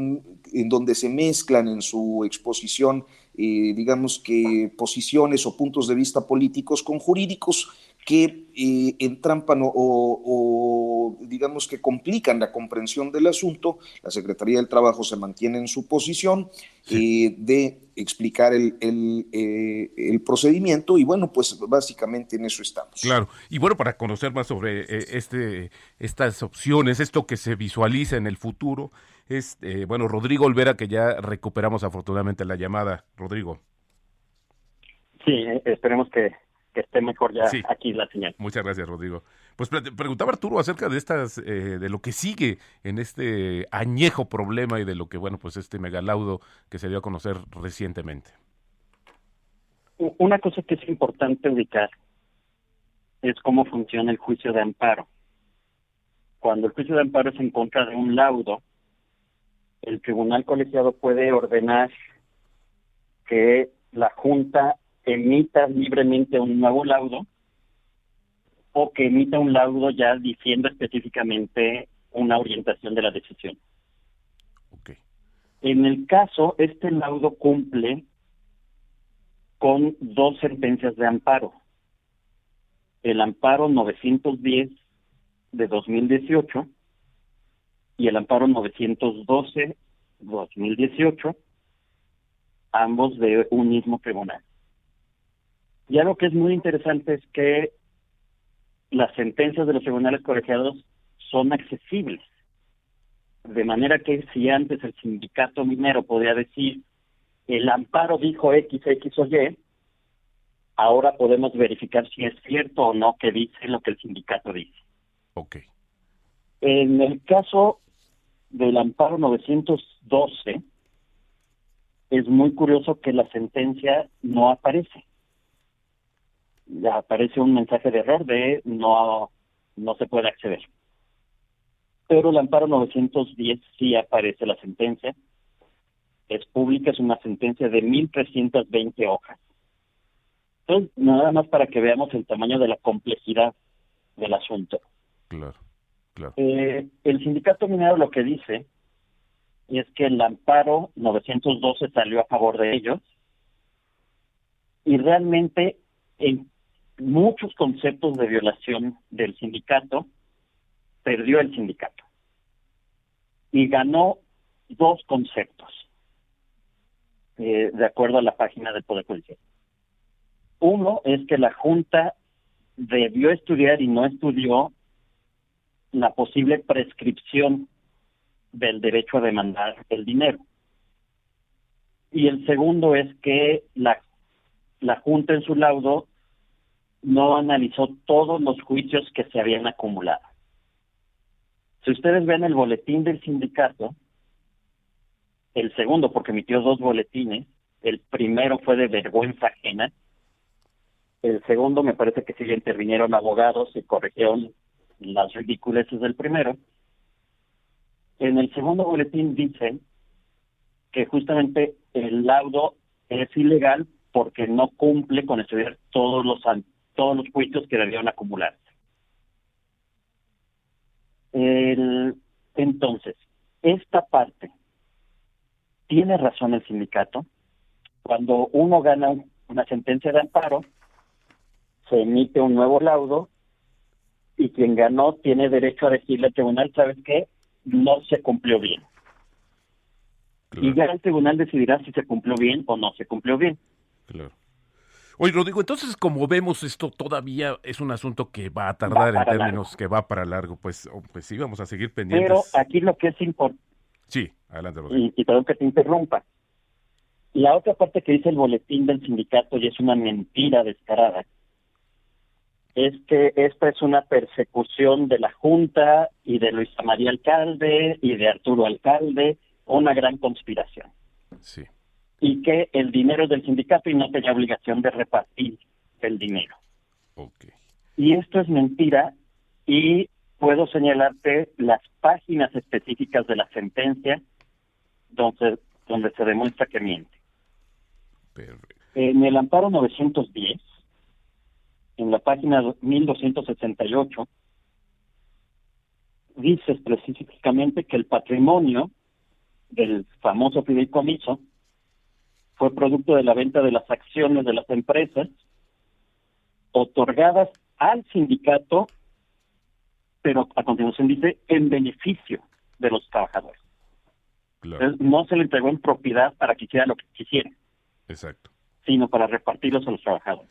en, donde se mezclan en su exposición, eh, digamos que posiciones o puntos de vista políticos con jurídicos que eh, entrampan o, digamos que complican la comprensión del asunto. La Secretaría del Trabajo se mantiene en su posición de explicar el, eh, el, procedimiento y bueno, pues básicamente en eso estamos. Claro, y bueno, para conocer más sobre eh, este, estas opciones, esto que se visualiza en el futuro, es, eh, bueno, Rodrigo Olvera, que ya recuperamos afortunadamente la llamada. Rodrigo. Sí, esperemos que, esté mejor ya aquí la señal. Muchas gracias, Rodrigo. Pues preguntaba Arturo acerca de estas, eh, de lo que sigue en este añejo problema y de lo que, bueno, pues este megalaudo que se dio a conocer recientemente. Una cosa que es importante ubicar es cómo funciona el juicio de amparo. Cuando el juicio de amparo es en contra de un laudo, el tribunal colegiado puede ordenar que la Junta emita libremente un nuevo laudo o que emita un laudo ya diciendo específicamente una orientación de la decisión. En el caso, este laudo cumple con dos sentencias de amparo. El amparo 910 de 2018 y el amparo 912 2018, ambos de un mismo tribunal. Y algo que es muy interesante es que las sentencias de los tribunales colegiados son accesibles. De manera que si antes el sindicato minero podía decir el amparo dijo X, X o Y, ahora podemos verificar si es cierto o no que dice lo que el sindicato dice. Ok. En el caso del amparo 912, es muy curioso que la sentencia no aparece aparece un mensaje de error de no, no se puede acceder. Pero el amparo 910 sí aparece la sentencia. Es pública, es una sentencia de 1.320 hojas. Entonces, nada más para que veamos el tamaño de la complejidad del asunto. Claro, claro. Eh, el sindicato minero lo que dice es que el amparo 912 salió a favor de ellos y realmente en muchos conceptos de violación del sindicato, perdió el sindicato. Y ganó dos conceptos, eh, de acuerdo a la página del Poder Judicial. Uno es que la Junta debió estudiar y no estudió la posible prescripción del derecho a demandar el dinero. Y el segundo es que la, la Junta en su laudo no analizó todos los juicios que se habían acumulado. Si ustedes ven el boletín del sindicato, el segundo, porque emitió dos boletines, el primero fue de vergüenza ajena, el segundo me parece que sí intervinieron abogados y corrigieron las ridiculeces del primero. En el segundo boletín dice que justamente el laudo es ilegal porque no cumple con estudiar todos los todos los juicios que debían acumularse. El, entonces, esta parte, ¿tiene razón el sindicato? Cuando uno gana una sentencia de amparo, se emite un nuevo laudo y quien ganó tiene derecho a decirle al tribunal, ¿sabes qué? No se cumplió bien. Y ya el tribunal decidirá si se cumplió bien o no se cumplió bien. Claro. Oye, Rodrigo, entonces como vemos esto todavía es un asunto que va a tardar en términos que va para largo, pues, oh, pues sí, vamos a seguir pendientes. Pero aquí lo que es importante... Sí, adelante, Rodrigo. Y, y perdón que te interrumpa. La otra parte que dice el boletín del sindicato, y es una mentira descarada, es que esta es una persecución de la Junta y de Luisa María Alcalde y de Arturo Alcalde, una gran conspiración. Sí. Y que el dinero es del sindicato y no tenía obligación de repartir el dinero. Okay. Y esto es mentira y puedo señalarte las páginas específicas de la sentencia donde, donde se demuestra que miente. En el amparo 910, en la página 1268, dice específicamente que el patrimonio del famoso fideicomiso fue producto de la venta de las acciones de las empresas otorgadas al sindicato, pero a continuación dice en beneficio de los trabajadores. no se le entregó en propiedad para que hiciera lo que quisiera. Exacto. Sino para repartirlos a los trabajadores.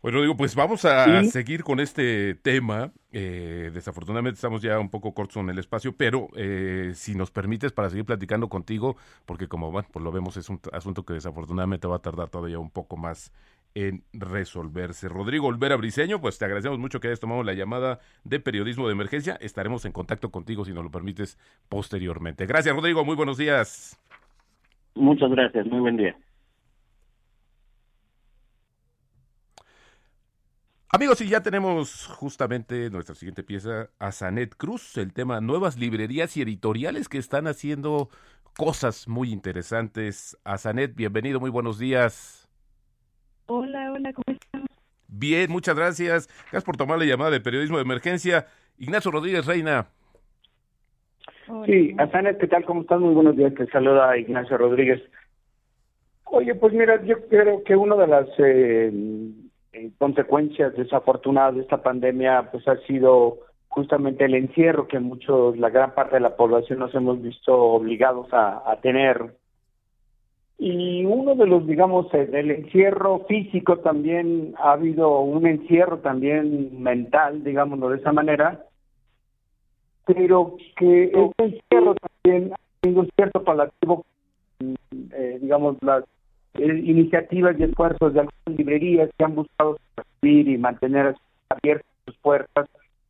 Bueno, digo, pues vamos a seguir con este tema. Eh, desafortunadamente estamos ya un poco cortos en el espacio, pero eh, si nos permites para seguir platicando contigo, porque como bueno, pues lo vemos es un asunto que desafortunadamente va a tardar todavía un poco más en resolverse. Rodrigo Olvera Briseño, pues te agradecemos mucho que hayas tomado la llamada de periodismo de emergencia. Estaremos en contacto contigo si nos lo permites posteriormente. Gracias, Rodrigo. Muy buenos días. Muchas gracias. Muy buen día. Amigos, y ya tenemos justamente nuestra siguiente pieza, a Sanet Cruz, el tema nuevas librerías y editoriales que están haciendo cosas muy interesantes. A Sanet, bienvenido, muy buenos días. Hola, hola, ¿cómo están? Bien, muchas gracias. Gracias por tomar la llamada de periodismo de emergencia. Ignacio Rodríguez Reina. Sí, a Sanet, ¿qué tal? ¿Cómo estás? Muy buenos días. Te saluda Ignacio Rodríguez. Oye, pues mira, yo creo que una de las eh, eh, consecuencias desafortunadas de esta pandemia pues ha sido justamente el encierro que muchos, la gran parte de la población nos hemos visto obligados a, tener. Y uno de los, digamos, el encierro físico también, ha habido un encierro también mental, digámoslo de esa manera, pero que ese encierro también ha sido un cierto palativo, eh, digamos, las eh, iniciativas y esfuerzos de algunas librerías que han buscado subir y mantener abiertas sus puertas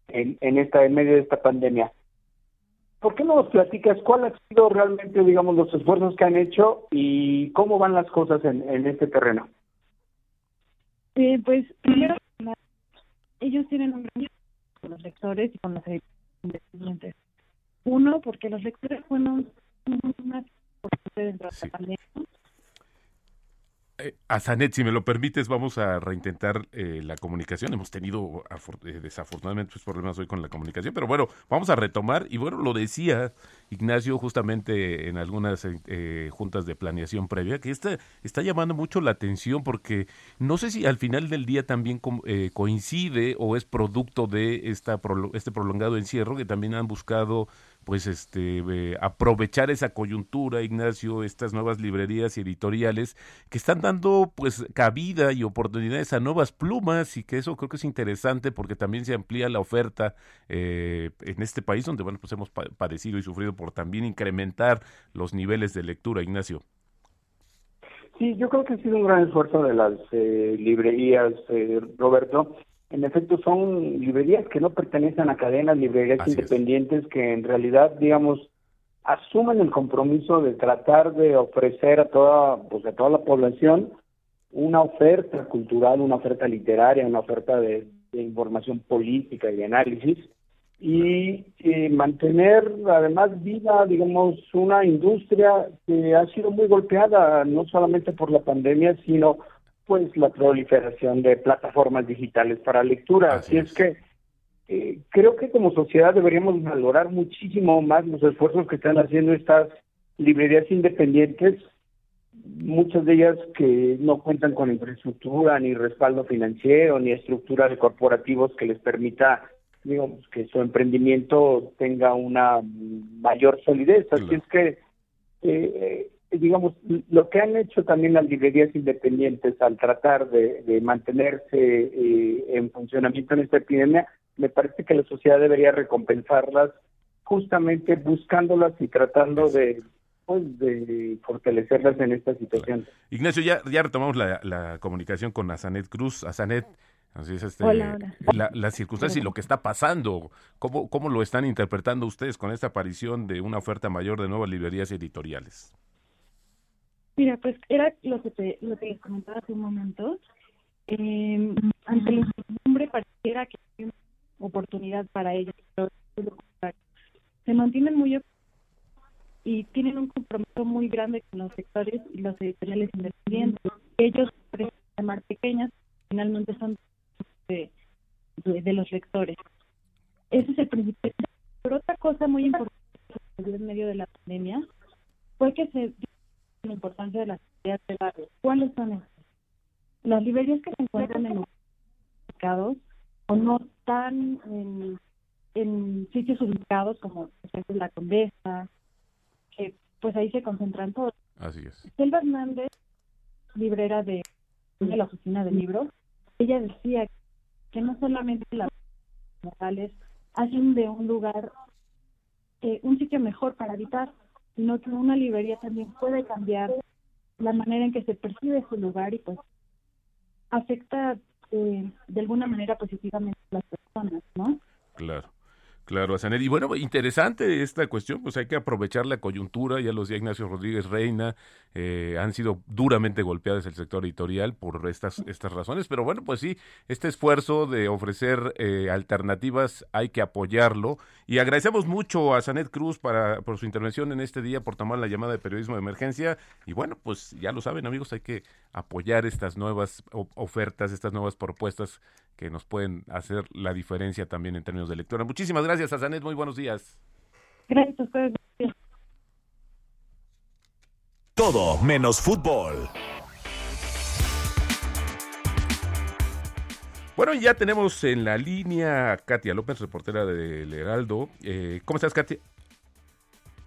en, en esta en medio de esta pandemia. ¿Por qué no nos platicas cuál ha sido realmente, digamos, los esfuerzos que han hecho y cómo van las cosas en, en este terreno? Eh, pues primero, ellos tienen un gran con los lectores y con los independientes. Uno, porque los lectores fueron una dentro de la pandemia a Zanet, si me lo permites, vamos a reintentar eh, la comunicación. Hemos tenido eh, desafortunadamente pues, problemas hoy con la comunicación, pero bueno, vamos a retomar. Y bueno, lo decía Ignacio justamente en algunas juntas de planeación previa, que esta está llamando mucho la atención porque no sé si al final del día también coincide o es producto de esta este prolongado encierro que también han buscado pues este eh, aprovechar esa coyuntura, Ignacio, estas nuevas librerías y editoriales que están dando pues cabida y oportunidades a nuevas plumas y que eso creo que es interesante porque también se amplía la oferta eh, en este país donde bueno pues hemos padecido y sufrido por también incrementar los niveles de lectura, Ignacio. Sí, yo creo que ha sido un gran esfuerzo de las eh, librerías, Roberto, en efecto son librerías que no pertenecen a cadenas, librerías independientes que en realidad, digamos, asumen el compromiso de tratar de ofrecer a toda, pues a toda la población una oferta cultural, una oferta literaria, una oferta de, información política y de análisis y mantener además viva, digamos, una industria que ha sido muy golpeada no solamente por la pandemia, sino pues la proliferación de plataformas digitales para lectura. Así, es. que eh, creo que como sociedad deberíamos valorar muchísimo más los esfuerzos que están haciendo estas librerías independientes, muchas de ellas que no cuentan con infraestructura, ni respaldo financiero, ni estructura de corporativos que les permita digamos, que su emprendimiento tenga una mayor solidez. Así es que, eh, digamos, lo que han hecho también las librerías independientes al tratar de, mantenerse eh, en funcionamiento en esta epidemia, me parece que la sociedad debería recompensarlas justamente buscándolas y tratando de pues, de fortalecerlas en esta situación. Ignacio, ya, ya retomamos la, la comunicación con Azanet Cruz. Azanet, Así es este, La, la, circunstancia y lo que está pasando. ¿Cómo, ¿Cómo lo están interpretando ustedes con esta aparición de una oferta mayor de nuevas librerías editoriales? Mira, pues era lo que te, lo que les comentaba hace un momento. Eh, ante la incertidumbre pareciera que hay una oportunidad para ellos, pero se mantienen muy y tienen un compromiso muy grande con los sectores y los editoriales independientes. Ellos, llamar pequeñas, finalmente son de, de, los lectores. Ese es el principio. Pero otra cosa muy importante en medio de la pandemia fue que se la importancia de las librerías de barrio. ¿Cuáles son estas? Las librerías que se encuentran en los mercados o no están en, en sitios ubicados como por ejemplo la Condesa, que pues ahí se concentran todos. Así es. Selva Hernández, librera de, de la oficina de libros, ella decía que no solamente las locales hacen de un lugar eh, un sitio mejor para habitar, sino que una librería también puede cambiar la manera en que se percibe su lugar y pues afecta eh, de alguna manera positivamente a las personas, ¿no? Claro. Claro, Azanet. Y bueno, interesante esta cuestión, pues hay que aprovechar la coyuntura, ya los días Ignacio Rodríguez Reina eh, han sido duramente golpeados el sector editorial por estas, estas razones, pero bueno, pues sí, este esfuerzo de ofrecer eh, alternativas hay que apoyarlo y agradecemos mucho a Sanet Cruz para, por su intervención en este día, por tomar la llamada de periodismo de emergencia y bueno, pues ya lo saben amigos, hay que apoyar estas nuevas ofertas, estas nuevas propuestas que nos pueden hacer la diferencia también en términos de lectura. Muchísimas gracias, Azanet. Muy buenos días. Gracias a ustedes. Todo menos fútbol. Bueno, ya tenemos en la línea a Katia López, reportera del Heraldo. Eh, ¿Cómo estás, Katia?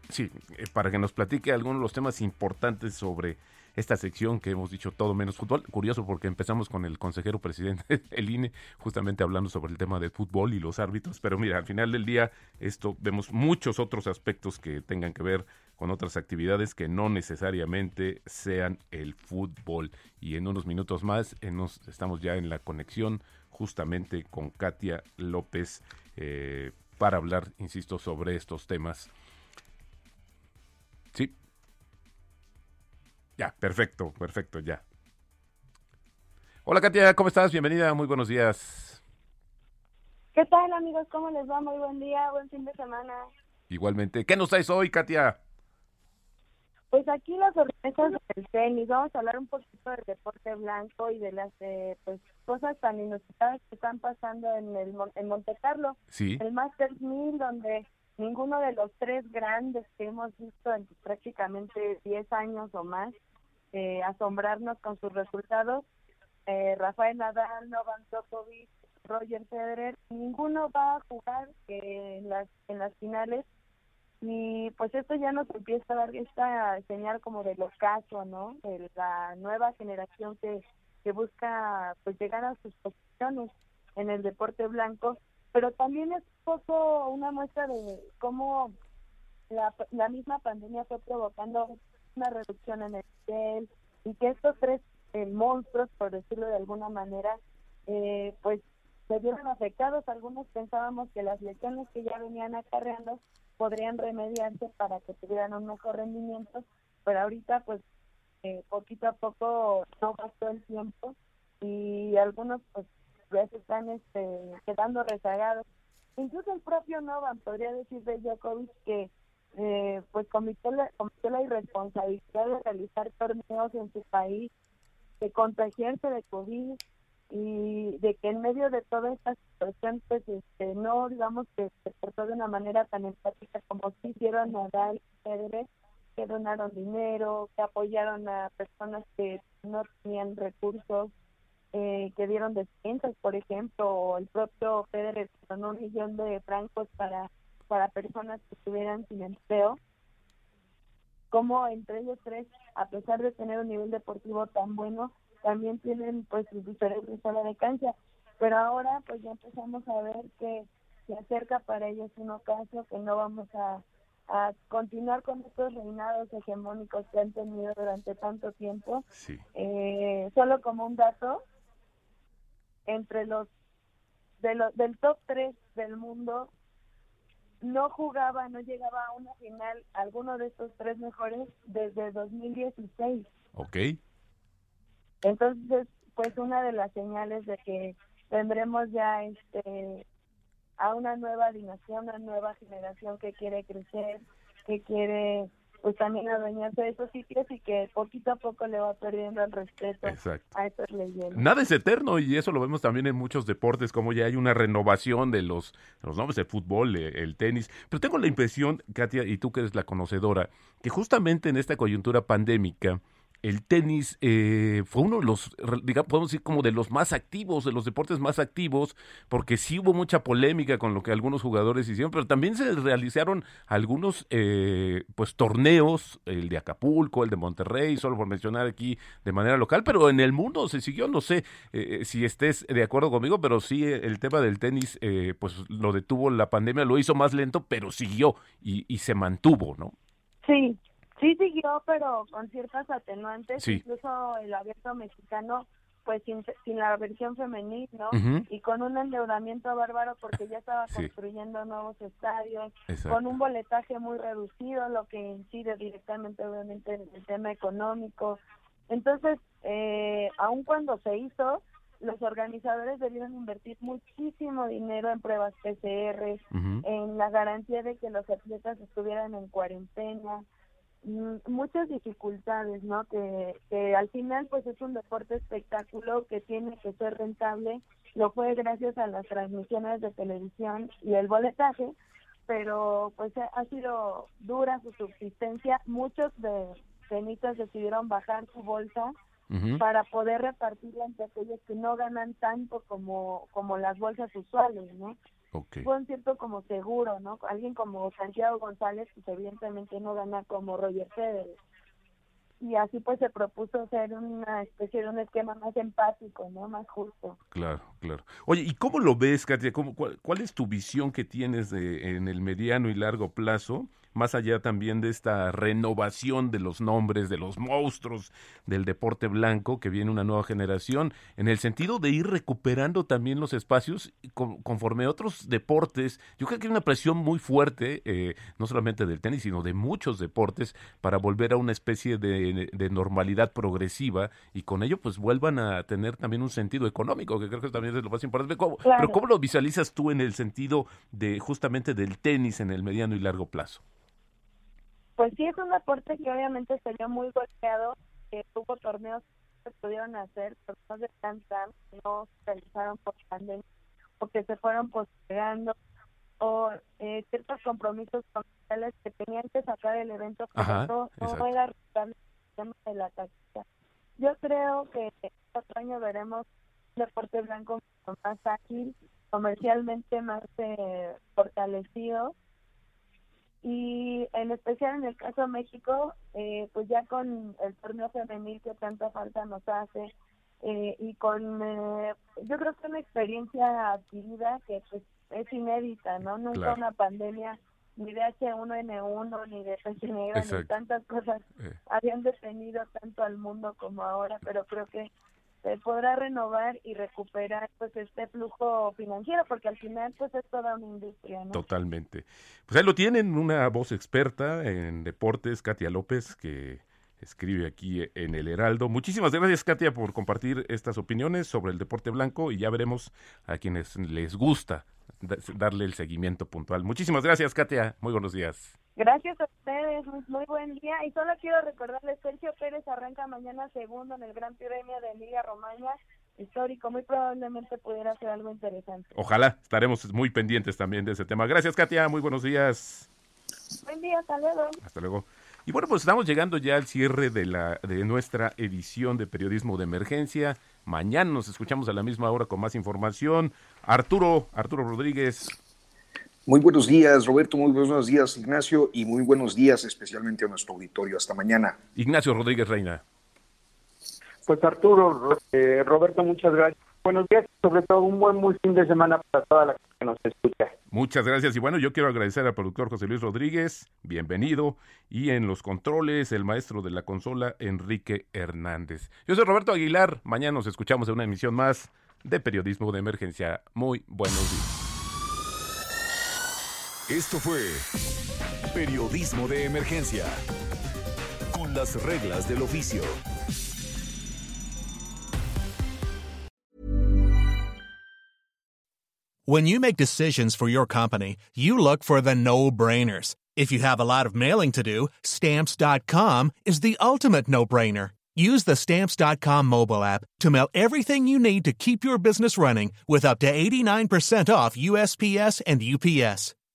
Sí, eh, para que nos platique algunos de los temas importantes sobre esta sección que hemos dicho todo menos fútbol. Curioso porque empezamos con el consejero presidente del INE justamente hablando sobre el tema del fútbol y los árbitros, pero mira, al final del día esto vemos muchos otros aspectos que tengan que ver con otras actividades que no necesariamente sean el fútbol. Y en unos minutos más nos, estamos ya en la conexión justamente con Katia López eh, para hablar, insisto, sobre estos temas. Ya, perfecto, perfecto, ya. Hola Katia, ¿cómo estás? Bienvenida, muy buenos días. ¿Qué tal amigos? ¿Cómo les va? Muy buen día, buen fin de semana. Igualmente. ¿Qué nos traes hoy, Katia? Pues aquí las sorpresas del tenis. Vamos a hablar un poquito del deporte blanco y de las eh, pues, cosas tan inusitadas que están pasando en el en Monte Carlo. Sí. El Masters 1000, donde ninguno de los tres grandes que hemos visto en prácticamente 10 años o más eh, asombrarnos con sus resultados. Eh, Rafael Nadal, Novak Djokovic, Roger Federer, ninguno va a jugar eh, en las en las finales y pues esto ya nos empieza a dar esta señal como del ocaso, ¿no? De la nueva generación que que busca pues llegar a sus posiciones en el deporte blanco, pero también es un poco una muestra de cómo la, la misma pandemia fue provocando una reducción en el nivel y que estos tres eh, monstruos, por decirlo de alguna manera, eh, pues se vieron afectados. Algunos pensábamos que las lesiones que ya venían acarreando podrían remediarse para que tuvieran un mejor rendimiento, pero ahorita pues eh, poquito a poco no pasó el tiempo y algunos pues ya están este, quedando rezagados. Incluso el propio Novan podría decir de Djokovic que eh, pues cometió la, cometió la irresponsabilidad de realizar torneos en su país de contagiarse de COVID y de que en medio de toda esta situación, pues este, no digamos que se portó de una manera tan empática como si hicieron Nadal y Federer, que donaron dinero, que apoyaron a personas que no tenían recursos, eh, que dieron despensas, por ejemplo, el propio Federer donó un millón de francos para, para personas que estuvieran sin empleo. Como entre ellos tres, a pesar de tener un nivel deportivo tan bueno, también tienen pues sus diferentes fuera de cancha. Pero ahora pues ya empezamos a ver que se acerca para ellos un ocaso que no vamos a, a continuar con estos reinados hegemónicos que han tenido durante tanto tiempo. Eh, solo como un dato, entre los, de los del top 3 del mundo, no jugaba, no llegaba a una final alguno de estos tres mejores desde 2016. Ok. Entonces, pues una de las señales de que tendremos ya este a una nueva dinastía, una nueva generación que quiere crecer, que quiere pues también adueñarse de esos sitios y que poquito a poco le va perdiendo el respeto a esas leyendas. Nada es eterno y eso lo vemos también en muchos deportes, como ya hay una renovación de los, los nombres del fútbol, eh, el tenis. Pero tengo la impresión, Katia, y tú que eres la conocedora, que justamente en esta coyuntura pandémica, el tenis eh, fue uno de los, digamos, podemos decir como de los más activos, de los deportes más activos, porque sí hubo mucha polémica con lo que algunos jugadores hicieron, pero también se realizaron algunos eh, pues torneos, el de Acapulco, el de Monterrey, solo por mencionar aquí de manera local, pero en el mundo se siguió, no sé eh, si estés de acuerdo conmigo, pero sí el tema del tenis pues lo detuvo la pandemia, lo hizo más lento, pero siguió y, y se mantuvo, ¿no? Sí, Sí siguió, pero con ciertas atenuantes, incluso el abierto mexicano, pues sin, la versión femenil, ¿no? Y con un endeudamiento bárbaro porque ya estaba construyendo nuevos estadios, con un boletaje muy reducido, lo que incide directamente, obviamente, en el tema económico. Entonces, eh, aun cuando se hizo, los organizadores debieron invertir muchísimo dinero en pruebas PCR, en la garantía de que los atletas estuvieran en cuarentena, muchas dificultades, ¿no? Que, que al final pues es un deporte espectáculo que tiene que ser rentable, lo fue gracias a las transmisiones de televisión y el boletaje, pero pues ha sido dura su subsistencia, muchos de tenistas decidieron bajar su bolsa para poder repartirla entre aquellos que no ganan tanto como, como las bolsas usuales, ¿no? Fue un cierto como seguro, ¿no? Alguien como Santiago González, pues evidentemente no gana como Roger Federer. Y así pues se propuso ser una especie de un esquema más empático, ¿no? Más justo. Claro, claro. Oye, ¿y cómo lo ves, Katia? ¿Cómo, cuál, cuál, es tu visión que tienes de, en el mediano y largo plazo más allá también de esta renovación de los nombres, de los monstruos del deporte blanco, que viene una nueva generación, en el sentido de ir recuperando también los espacios conforme otros deportes. Yo creo que hay una presión muy fuerte, eh, no solamente del tenis, sino de muchos deportes, para volver a una especie de, normalidad progresiva y con ello pues vuelvan a tener también un sentido económico, que creo que también es lo más importante. Pero ¿cómo lo visualizas tú en el sentido de justamente del tenis en el mediano y largo plazo? Pues sí, es un deporte que obviamente se vio muy golpeado, que tuvo torneos que se pudieron hacer, torneos de Grand no se realizaron por pandemia, porque se fueron postergando, o eh, ciertos compromisos comerciales que tenían que sacar el evento, pero no, no era el tema de la táctica. Yo creo que este año veremos un deporte blanco más ágil, comercialmente más eh, fortalecido, y en especial en el caso de México, eh, pues ya con el torneo femenil que tanta falta nos hace eh, y con, eh, yo creo que una experiencia adquirida que pues es inédita, ¿no? Nunca una pandemia ni de H1N1 ni de peste ni tantas cosas habían detenido tanto al mundo como ahora, pero creo que se podrá renovar y recuperar pues este flujo financiero porque al final pues es toda una industria totalmente. Pues ahí lo tienen una voz experta en deportes Katia López que escribe aquí en el Heraldo. Muchísimas gracias Katia por compartir estas opiniones sobre el deporte blanco y ya veremos a quienes les gusta darle el seguimiento puntual. Muchísimas gracias Katia. Muy buenos días Gracias a ustedes, muy, buen día. Y solo quiero recordarles, Sergio Pérez arranca mañana segundo en el Gran Premio de Emilia Romagna, histórico, muy probablemente pudiera ser algo interesante. Ojalá, estaremos muy pendientes también de ese tema. Gracias, Katia, muy buenos días. Buen día, hasta luego. Hasta luego. Y bueno, pues estamos llegando ya al cierre de, la, de nuestra edición de Periodismo de Emergencia. Mañana nos escuchamos a la misma hora con más información. Arturo, Arturo Rodríguez, muy buenos días, Roberto. Muy buenos días, Ignacio. Y muy buenos días, especialmente a nuestro auditorio. Hasta mañana. Ignacio Rodríguez Reina. Pues Arturo, eh, Roberto, muchas gracias. Buenos días, sobre todo un buen muy fin de semana para toda la que nos escucha. Muchas gracias. Y bueno, yo quiero agradecer al productor José Luis Rodríguez, bienvenido. Y en los controles, el maestro de la consola, Enrique Hernández. Yo soy Roberto Aguilar. Mañana nos escuchamos en una emisión más de Periodismo de Emergencia. Muy buenos días. Esto fue Periodismo de Emergencia, con las reglas del oficio. When you make decisions for your company, you look for the no-brainers. If you have a lot of mailing to do, stamps.com is the ultimate no-brainer. Use the stamps.com mobile app to mail everything you need to keep your business running with up to 89% off USPS and UPS.